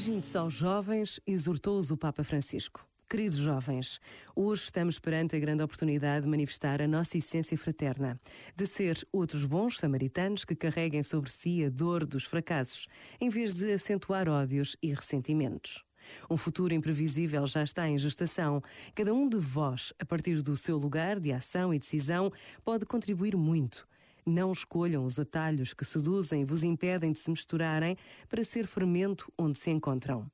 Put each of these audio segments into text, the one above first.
Dirigindo-se aos jovens, exortou-os o Papa Francisco. Queridos jovens, hoje estamos perante a grande oportunidade de manifestar a nossa essência fraterna, de ser outros bons samaritanos que carreguem sobre si a dor dos fracassos, em vez de acentuar ódios e ressentimentos. Um futuro imprevisível já está em gestação. Cada um de vós, a partir do seu lugar de ação e decisão, pode contribuir muito. Não escolham os atalhos que seduzem e vos impedem de se misturarem para ser fermento onde se encontram.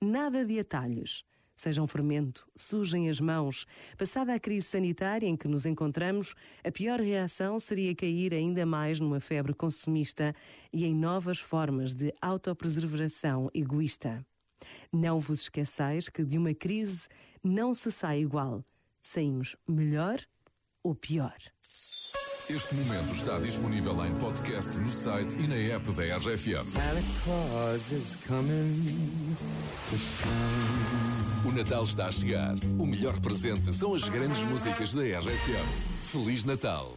Nada de atalhos. Sejam fermento, sujem as mãos. Passada a crise sanitária em que nos encontramos, a pior reação seria cair ainda mais numa febre consumista e em novas formas de autopreservação egoísta. Não vos esqueçais que de uma crise não se sai igual. Saímos melhor ou pior. Este momento está disponível em podcast no site e na app da RFM. O Natal está a chegar. O melhor presente são as grandes músicas da RFM. Feliz Natal!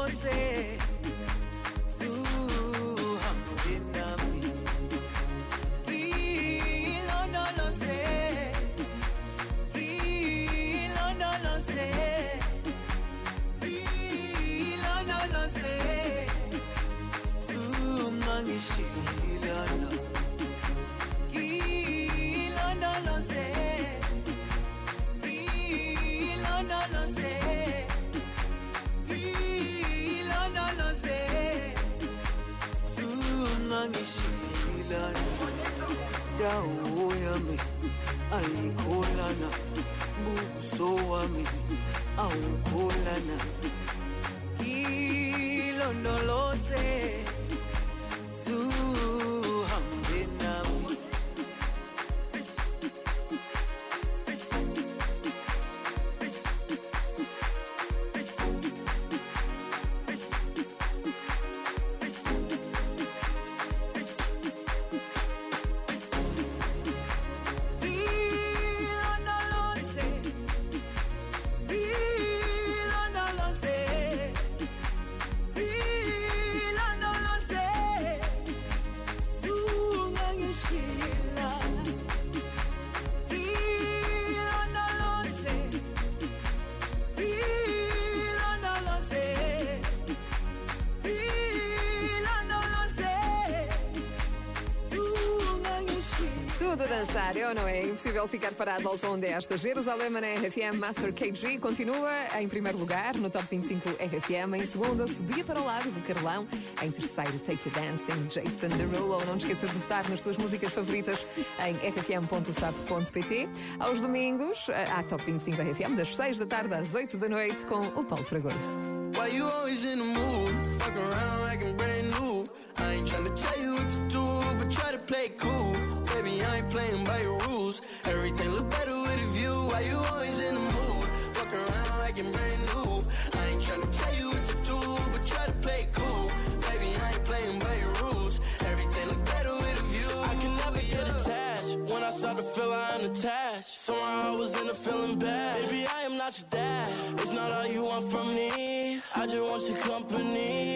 zungangishilana dawo yami ayikholana buso wami Tudo a dançar, ou não é? Impossível ficar parado ao som desta. Jerusalém na RFM Master KG continua em primeiro lugar no Top 25 RFM. Em segundo, subia para o lado do Carlão. Em terceiro, Take You Dancing, Jason Derulo. Não te esqueças de votar nas tuas músicas favoritas em rfm.sap.pt. Aos domingos, há Top 25 RFM, das 6 da tarde às 8 da noite, com o Paulo Fragoso. Why you always in the mood? Fuck around like I'm brand new. I ain't tryna tell you what to do, but try to play cool. I ain't playing by your rules. Everything look better with a view. Why you always in the mood? Fuck around like I'm brand new. I ain't tryna tell you what to do, but try to play cool. Baby, I ain't playing by your rules. Everything look better with a view. I can never get attached. When I start to feel I'm attached. Somehow I was in a feeling bad. Baby, I am not your dad. It's not all you want from me. I just want your company.